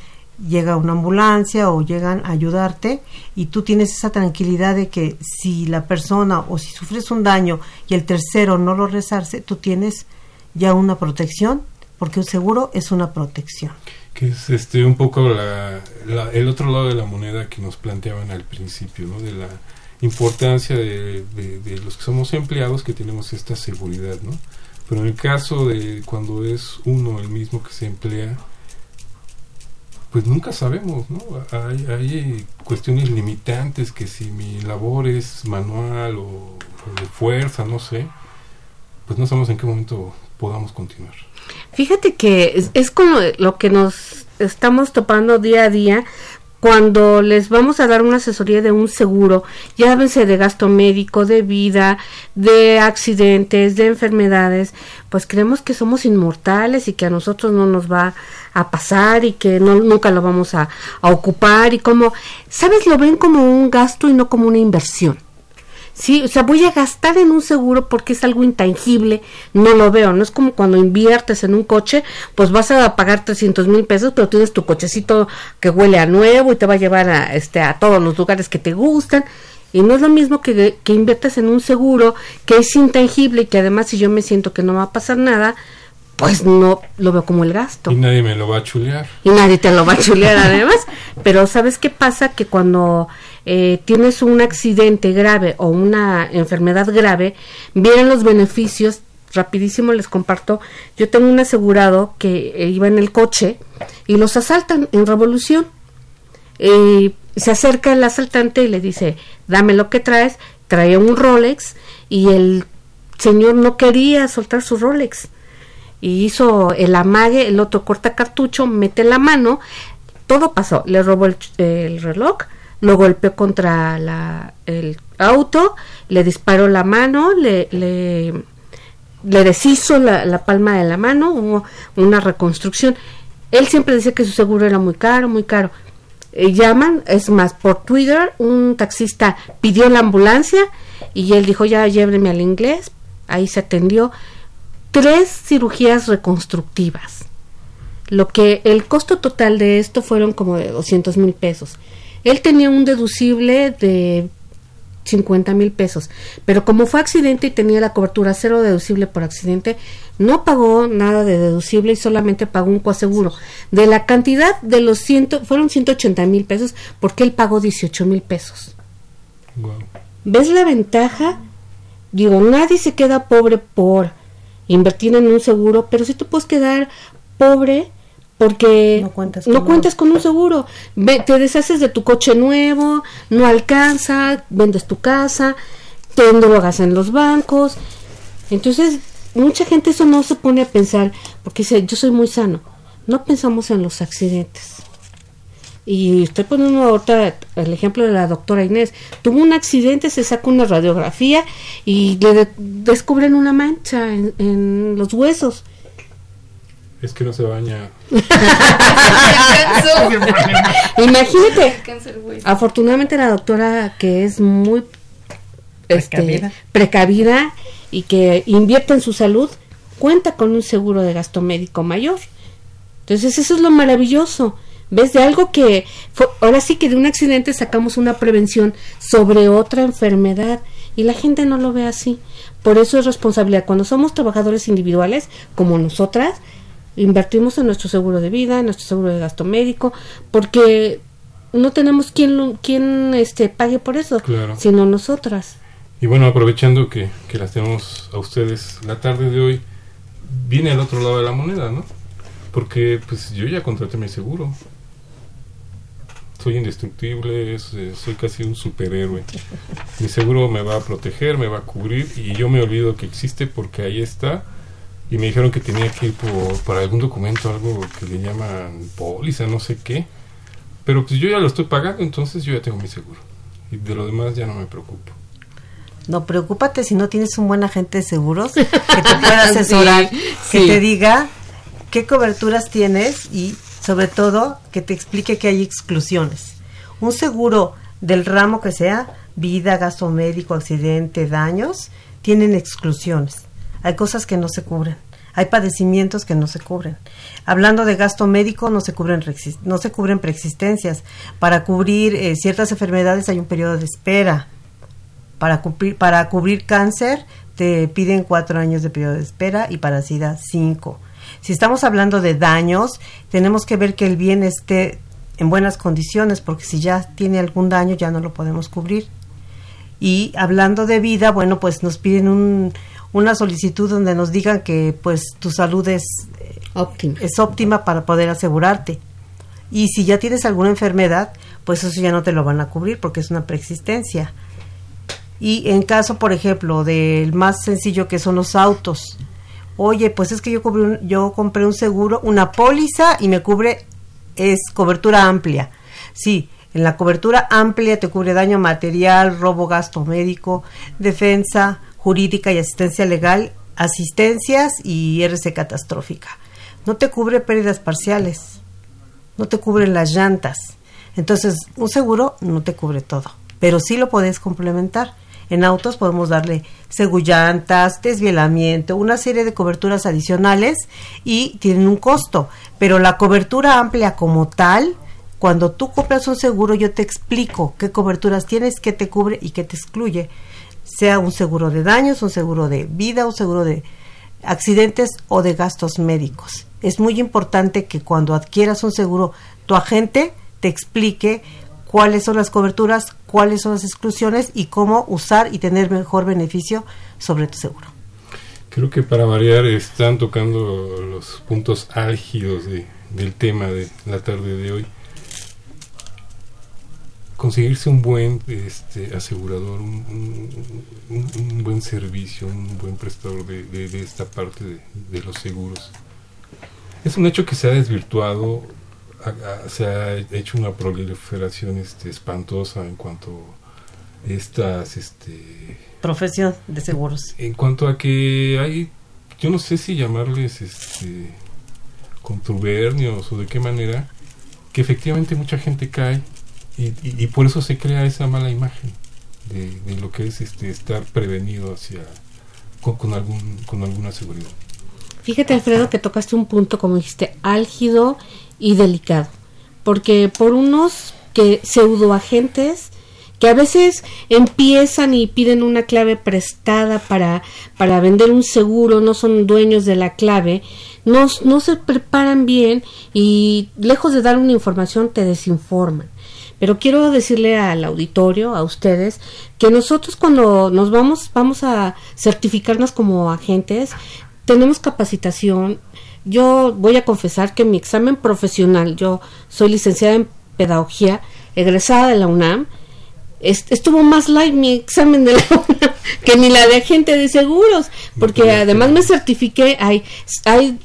llega una ambulancia o llegan a ayudarte y tú tienes esa tranquilidad de que si la persona o si sufres un daño y el tercero no lo resarce, tú tienes ya una protección, porque un seguro es una protección. Que es este un poco la, el otro lado de la moneda que nos planteaban al principio, ¿no? De la importancia de, de los que somos empleados que tenemos esta seguridad, ¿no? Pero en el caso de cuando es uno el mismo que se emplea, pues nunca sabemos, ¿no? Hay, hay cuestiones limitantes que si mi labor es manual o, de fuerza, no sé, pues no sabemos en qué momento podamos continuar. Fíjate que es, como lo que nos estamos topando día a día cuando les vamos a dar una asesoría de un seguro, llávense de gasto médico, de vida, de accidentes, de enfermedades, pues creemos que somos inmortales y que a nosotros no nos va a pasar y que no, nunca lo vamos a, a ocupar y como, ¿sabes? Lo ven como un gasto y no como una inversión. Sí, o sea, voy a gastar en un seguro porque es algo intangible, no lo veo, no es como cuando inviertes en un coche, pues vas a pagar 300 mil pesos, pero tienes tu cochecito que huele a nuevo y te va a llevar a, este, a todos los lugares que te gustan. Y no es lo mismo que, que inviertas en un seguro que es intangible y que además si yo me siento que no va a pasar nada, pues no lo veo como el gasto. Y nadie me lo va a chulear. Y nadie te lo va a chulear además. Pero ¿sabes qué pasa? Que cuando eh, tienes un accidente grave o una enfermedad grave, vienen los beneficios. Rapidísimo les comparto. Yo tengo un asegurado que eh, iba en el coche y los asaltan en revolución. se acerca el asaltante y le dice, dame lo que traes. Traía un Rolex y el señor no quería soltar su Rolex y hizo el amague, el otro corta cartucho, mete la mano, todo pasó, le robó el, reloj, lo golpeó contra la, el auto, le disparó la mano, le, le, le deshizo la, palma de la mano, hubo una reconstrucción. Él siempre decía que su seguro era muy caro, muy caro. Eh, llaman, es más, por Twitter, un taxista pidió la ambulancia y él dijo, ya llévenme al inglés, ahí se atendió tres cirugías reconstructivas. Lo que el costo total de esto fueron como de 200 mil pesos. Él tenía un deducible de 50 mil pesos, pero como fue accidente y tenía la cobertura cero deducible por accidente, no pagó nada de deducible y solamente pagó un coaseguro. De la cantidad de los ciento, fueron 180 mil pesos porque él pagó 18 mil pesos. ¿Ves la ventaja? Digo, nadie se queda pobre por invertir en un seguro, pero si tú puedes quedar pobre porque no cuentas con, un seguro. te deshaces de tu coche nuevo, no alcanza, vendes tu casa, te endrogas en los bancos. Entonces, mucha gente eso no se pone a pensar, porque dice, yo soy muy sano. No pensamos en los accidentes. Y estoy poniendo ahorita el ejemplo de la doctora Inés, tuvo un accidente, se saca una radiografía y le descubren una mancha en, los huesos. Es que no se baña. Imagínate. Afortunadamente la doctora que es muy este, precavida y que invierte en su salud, cuenta con un seguro de gasto médico mayor. Entonces eso es lo maravilloso. ¿Ves? De algo que, ahora sí que de un accidente sacamos una prevención sobre otra enfermedad y la gente no lo ve así. Por eso es responsabilidad. Cuando somos trabajadores individuales, como nosotras, invertimos en nuestro seguro de vida, en nuestro seguro de gasto médico, porque no tenemos quien, quien este, pague por eso, sino nosotras. Y bueno, aprovechando que, que las tenemos a ustedes la tarde de hoy, viene al otro lado de la moneda, ¿no? Porque pues yo ya contraté mi seguro. Soy indestructible, soy casi un superhéroe. Mi seguro me va a proteger, me va a cubrir y yo me olvido que existe porque ahí está. Y me dijeron que tenía que ir por, por algún documento, algo que le llaman póliza, no sé qué. Pero pues yo ya lo estoy pagando, entonces yo ya tengo mi seguro. Y de lo demás ya no me preocupo. No, preocúpate si no tienes un buen agente de seguros que te pueda asesorar, que te diga qué coberturas tienes y sobre todo que te explique que hay exclusiones. Un seguro del ramo que sea, vida, gasto médico, accidente, daños, tienen exclusiones. Hay cosas que no se cubren. Hay padecimientos que no se cubren. Hablando de gasto médico, no se cubren, no se cubren preexistencias. Para cubrir eh, ciertas enfermedades hay un periodo de espera para, cumplir, para cubrir cáncer te piden cuatro años de periodo de espera y para SIDA cinco. Si estamos hablando de daños, tenemos que ver que el bien esté en buenas condiciones, porque si ya tiene algún daño ya no lo podemos cubrir. Y hablando de vida, bueno, pues nos piden un, una solicitud donde nos digan que pues tu salud es óptima. es óptima para poder asegurarte. Y si ya tienes alguna enfermedad, pues eso ya no te lo van a cubrir porque es una preexistencia. Y en caso, por ejemplo, del más sencillo que son los autos, oye, pues es que yo compré un, seguro, una póliza y me cubre, es cobertura amplia. Sí, en la cobertura amplia te cubre daño material, robo, gasto médico, defensa jurídica y asistencia legal, asistencias y RC catastrófica. No te cubre pérdidas parciales, no te cubren las llantas. Entonces, un seguro no te cubre todo, pero sí lo puedes complementar. En autos podemos darle segullantas, desvielamiento, una serie de coberturas adicionales y tienen un costo. Pero la cobertura amplia como tal, cuando tú compras un seguro, yo te explico qué coberturas tienes, qué te cubre y qué te excluye. Sea un seguro de daños, un seguro de vida, un seguro de accidentes o de gastos médicos. Es muy importante que cuando adquieras un seguro, tu agente te explique cuáles son las coberturas, cuáles son las exclusiones y cómo usar y tener mejor beneficio sobre tu seguro. Creo que para variar están tocando los puntos álgidos de, del tema de la tarde de hoy. Conseguirse un buen este, asegurador, un, buen servicio, un buen prestador de, esta parte de los seguros. Es un hecho que se ha desvirtuado se ha hecho una proliferación este, espantosa en cuanto a estas este profesión de seguros. en cuanto a que hay yo no sé si llamarles este contubernios o de qué manera que efectivamente mucha gente cae y, y, por eso se crea esa mala imagen de, de, lo que es este estar prevenido hacia con, con algún con alguna seguridad. Fíjate Alfredo que tocaste un punto como dijiste álgido y delicado, porque por unos que pseudoagentes que a veces empiezan y piden una clave prestada para, para vender un seguro, no son dueños de la clave, no, no se preparan bien y lejos de dar una información te desinforman. Pero quiero decirle al auditorio, a ustedes, que nosotros cuando nos vamos, vamos a certificarnos como agentes, tenemos capacitación, yo voy a confesar que mi examen profesional, yo soy licenciada en pedagogía, egresada de la UNAM, estuvo más light mi examen de la UNAM que ni la de agente de seguros, porque además me certifiqué, hay, hay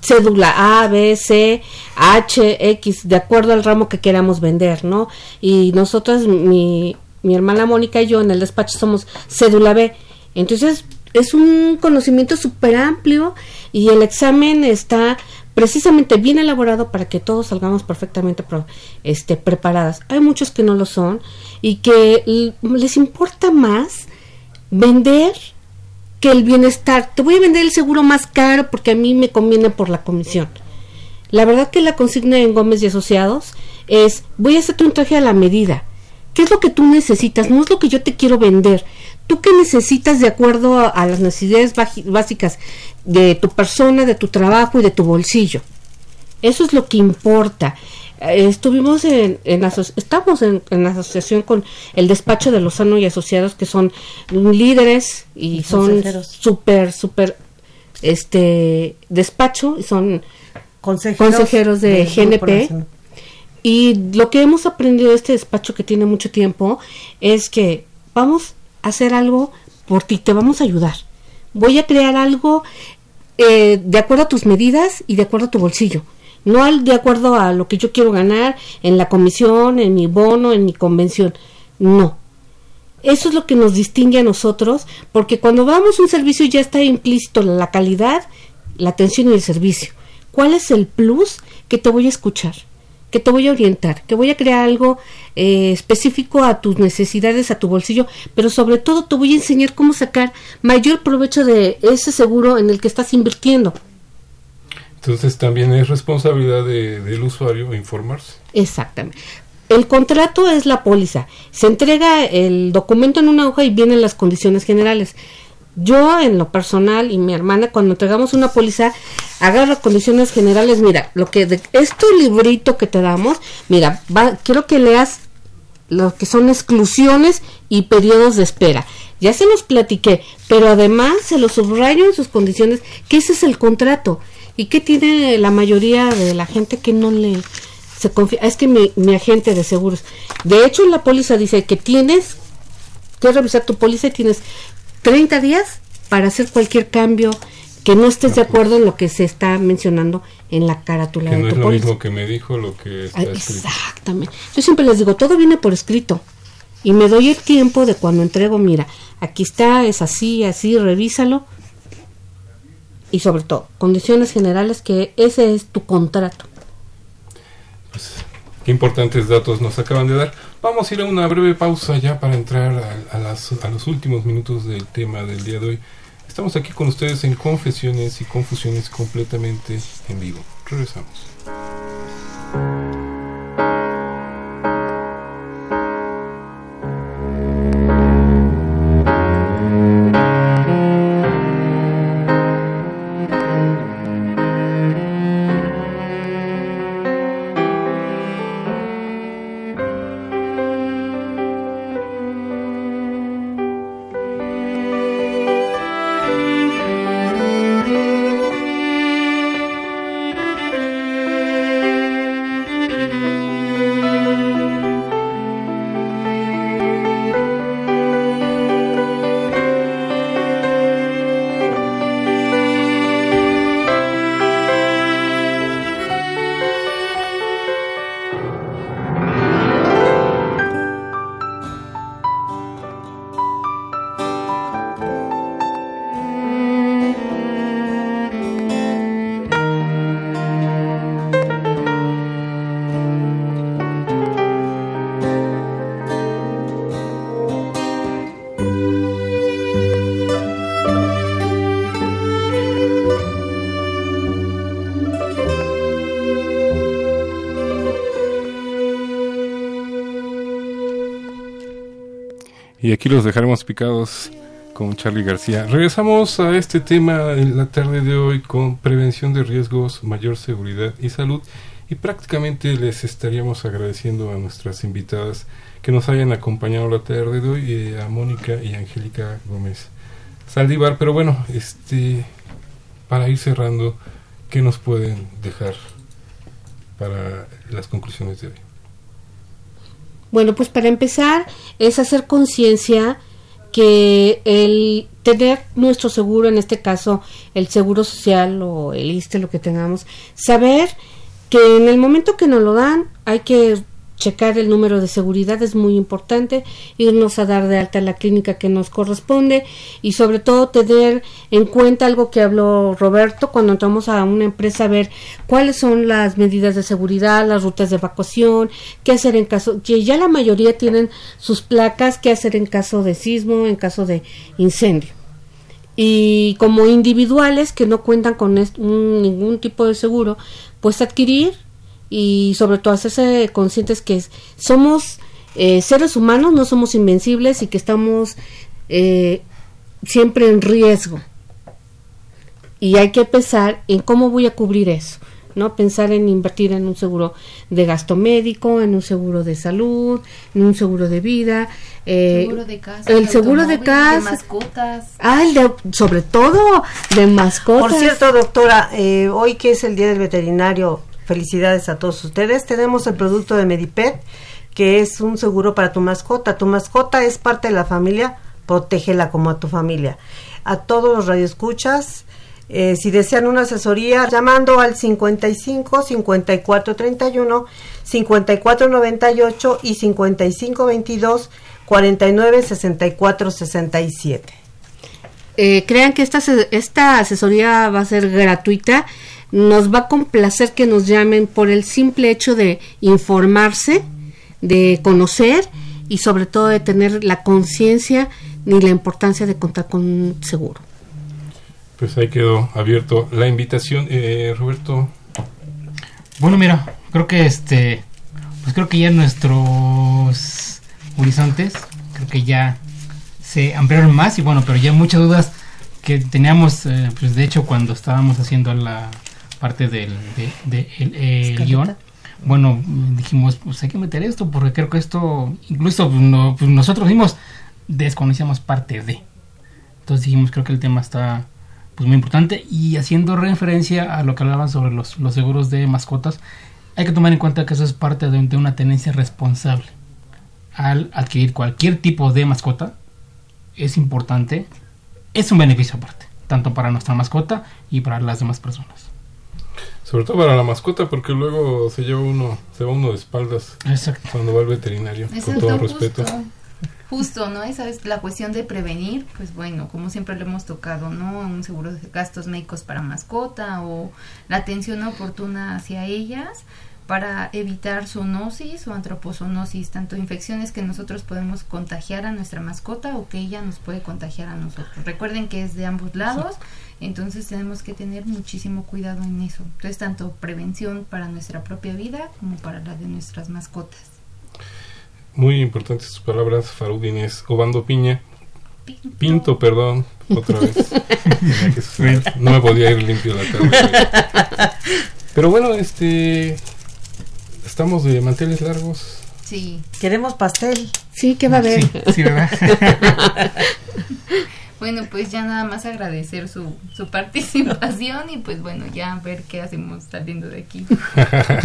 cédula A, B, C, H, X, de acuerdo al ramo que queramos vender, ¿no? Y nosotras, mi, mi hermana Mónica y yo en el despacho somos cédula B. Entonces, es un conocimiento súper amplio y el examen está precisamente bien elaborado para que todos salgamos perfectamente este, preparadas. Hay muchos que no lo son y que les importa más vender que el bienestar. Te voy a vender el seguro más caro porque a mí me conviene por la comisión. La verdad que la consigna en Gómez y Asociados es voy a hacerte un traje a la medida. ¿Qué es lo que tú necesitas? No es lo que yo te quiero vender. ¿Tú qué necesitas de acuerdo a, las necesidades básicas de tu persona, de tu trabajo y de tu bolsillo? Eso es lo que importa. Eh, estuvimos en, estamos en, asociación con el despacho de Lozano y Asociados que son líderes y, son súper súper este despacho y son consejeros, de GNP y lo que hemos aprendido de este despacho que tiene mucho tiempo es que vamos hacer algo por ti, te vamos a ayudar. Voy a crear algo eh, de acuerdo a tus medidas y de acuerdo a tu bolsillo. No al, de acuerdo a lo que yo quiero ganar en la comisión, en mi bono, en mi convención. No. Eso es lo que nos distingue a nosotros, porque cuando damos un servicio ya está implícito la calidad, la atención y el servicio. ¿Cuál es el plus que te voy a escuchar? Que te voy a orientar, que voy a crear algo eh, específico a tus necesidades, a tu bolsillo, pero sobre todo te voy a enseñar cómo sacar mayor provecho de ese seguro en el que estás invirtiendo. Entonces también es responsabilidad del usuario informarse. Exactamente. El contrato es la póliza. Se entrega el documento en una hoja y vienen las condiciones generales. Yo, en lo personal, y mi hermana, cuando entregamos una póliza, agarra condiciones generales. Mira, lo que de, este librito que te damos, mira, quiero que leas lo que son exclusiones y periodos de espera. Ya se los platiqué, pero además se los subrayo en sus condiciones que ese es el contrato. ¿Y qué tiene la mayoría de la gente que no le se confía? Es que mi, mi agente de seguros. De hecho, la póliza dice que tienes que revisar tu póliza y tienes 30 días para hacer cualquier cambio que no estés de acuerdo en lo que se está mencionando en la carátula que no es lo mismo que me dijo lo que está escrito. Exactamente. Yo siempre les digo, todo viene por escrito. Y me doy el tiempo de cuando entrego, mira, aquí está, es así, así, revísalo. Y sobre todo, condiciones generales que ese es tu contrato. Pues, qué importantes datos nos acaban de dar. Vamos a ir a una breve pausa ya para entrar a, los últimos minutos del tema del día de hoy. Estamos aquí con ustedes en Confesiones y Confusiones completamente en vivo. Regresamos. Y aquí los dejaremos picados con Charlie García. Regresamos a este tema en la tarde de hoy con prevención de riesgos, mayor seguridad y salud. Y prácticamente les estaríamos agradeciendo a nuestras invitadas que nos hayan acompañado la tarde de hoy, eh, a Mónica y Angélica Gómez Saldívar. Pero bueno, este para ir cerrando, ¿qué nos pueden dejar para las conclusiones de hoy? Bueno, pues para empezar es hacer conciencia que el tener nuestro seguro, en este caso el seguro social o el ISTE, lo que tengamos, saber que en el momento que nos lo dan hay que checar el número de seguridad es muy importante, irnos a dar de alta la clínica que nos corresponde y sobre todo tener en cuenta algo que habló Roberto cuando entramos a una empresa a ver cuáles son las medidas de seguridad, las rutas de evacuación, qué hacer en caso, que ya la mayoría tienen sus placas, qué hacer en caso de sismo, en caso de incendio. Y como individuales que no cuentan con ningún tipo de seguro, pues adquirir y sobre todo hacerse conscientes que somos eh, seres humanos, no somos invencibles y que estamos eh, siempre en riesgo. Y hay que pensar en cómo voy a cubrir eso. ¿no? Pensar en invertir en un seguro de gasto médico, en un seguro de salud, en un seguro de vida, eh, seguro de casa, el seguro de casa, de mascotas. Ah, el de, sobre todo de mascotas. Por cierto, doctora, eh, hoy que es el Día del Veterinario, Felicidades a todos ustedes. Tenemos el producto de Medipet, que es un seguro para tu mascota. Tu mascota es parte de la familia, protégela como a tu familia. A todos los radioescuchas, eh, si desean una asesoría, llamando al 55 54 31 54 98 y 55 22 49 64 67. crean que esta, esta asesoría va a ser gratuita nos va a complacer que nos llamen por el simple hecho de informarse, de conocer y sobre todo de tener la conciencia ni la importancia de contar con un seguro. Pues ahí quedó abierto la invitación, eh, Roberto. Bueno, mira, creo que este, pues creo que ya nuestros horizontes, creo que ya se ampliaron más y bueno, pero ya muchas dudas que teníamos, eh, pues de hecho cuando estábamos haciendo la parte del de, el, guion, bueno, dijimos, pues hay que meter esto, porque creo que esto, incluso no, pues nosotros mismos desconocíamos parte de. Entonces dijimos, creo que el tema está pues muy importante y haciendo referencia a lo que hablaban sobre los, los seguros de mascotas, hay que tomar en cuenta que eso es parte de, de una tenencia responsable. Al adquirir cualquier tipo de mascota, es importante, es un beneficio aparte, tanto para nuestra mascota y para las demás personas. Sobre todo para la mascota, porque luego se lleva uno, se va uno de espaldas Exacto. cuando va al veterinario, con todo respeto. Justo, ¿no? Esa es la cuestión de prevenir, pues bueno, como siempre lo hemos tocado, ¿no? Un seguro de gastos médicos para mascota o la atención oportuna hacia ellas para evitar zoonosis o antropozonosis, tanto infecciones que nosotros podemos contagiar a nuestra mascota o que ella nos puede contagiar a nosotros. Recuerden que es de ambos lados. Entonces tenemos que tener muchísimo cuidado en eso. Entonces, tanto prevención para nuestra propia vida como para la de nuestras mascotas. Muy importantes sus palabras, Farudines. Obando Piña. Pinto. perdón, otra vez. no me podía ir limpio la tarde. Pero bueno, este. Estamos de manteles largos. Sí. Queremos pastel. Sí, ¿qué va a haber? sí ¿verdad? Bueno, pues ya nada más agradecer su, su participación y pues bueno, ya ver qué hacemos saliendo de aquí.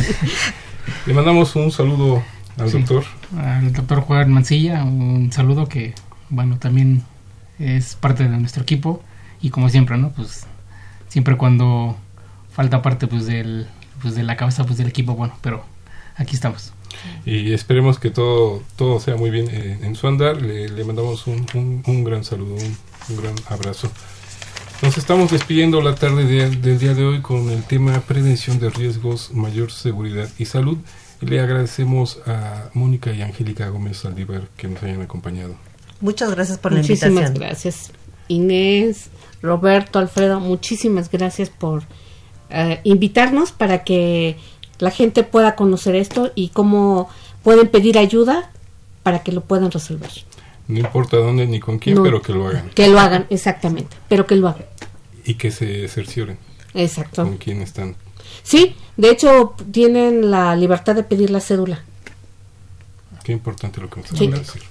Le mandamos un saludo al doctor. Al doctor Juan Mancilla, un saludo que, bueno, también es parte de nuestro equipo y como siempre, ¿no? Pues siempre cuando falta parte pues del pues de la cabeza pues del equipo, bueno, pero aquí estamos. Y esperemos que todo todo sea muy bien eh, en su andar. Le, le mandamos un, un, un gran saludo, un, un gran abrazo. Nos estamos despidiendo la tarde del día de hoy con el tema prevención de riesgos, mayor seguridad y salud. Y le agradecemos a Mónica y Angélica Gómez Aldívar que nos hayan acompañado. Muchas gracias por la Muchísimas invitación. gracias. Inés, Roberto, Alfredo, muchísimas gracias por eh, invitarnos para que la gente pueda conocer esto y cómo pueden pedir ayuda para que lo puedan resolver. No importa dónde ni con quién, No. pero que lo hagan. Que lo hagan, exactamente, pero que lo hagan. Y que se cercioren Exacto. con quién están. Sí, de hecho tienen la libertad de pedir la cédula. Qué importante lo que nos Sí. decir.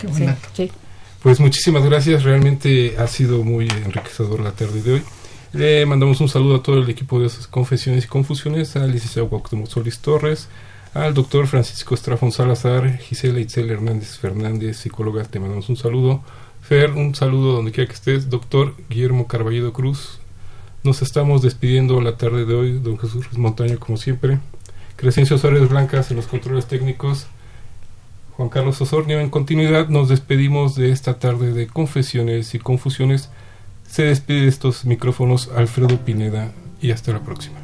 Qué Sí, sí. Pues muchísimas gracias, realmente ha sido muy enriquecedor la tarde de hoy. Le mandamos un saludo a todo el equipo de esas confesiones y confusiones, al licenciado Cuauhtémoc Solís Torres, al doctor Francisco Estrafón Salazar, Gisela Itzel Hernández Fernández, psicóloga, te mandamos un saludo. Fer, un saludo donde quiera que estés. Doctor Guillermo Carballedo Cruz, nos estamos despidiendo la tarde de hoy, don Jesús Montaño, como siempre. Crescencio Suárez Blancas en los controles técnicos. Juan Carlos Osornio, en continuidad nos despedimos de esta tarde de confesiones y confusiones. Se despide de estos micrófonos Alfredo Pineda y hasta la próxima.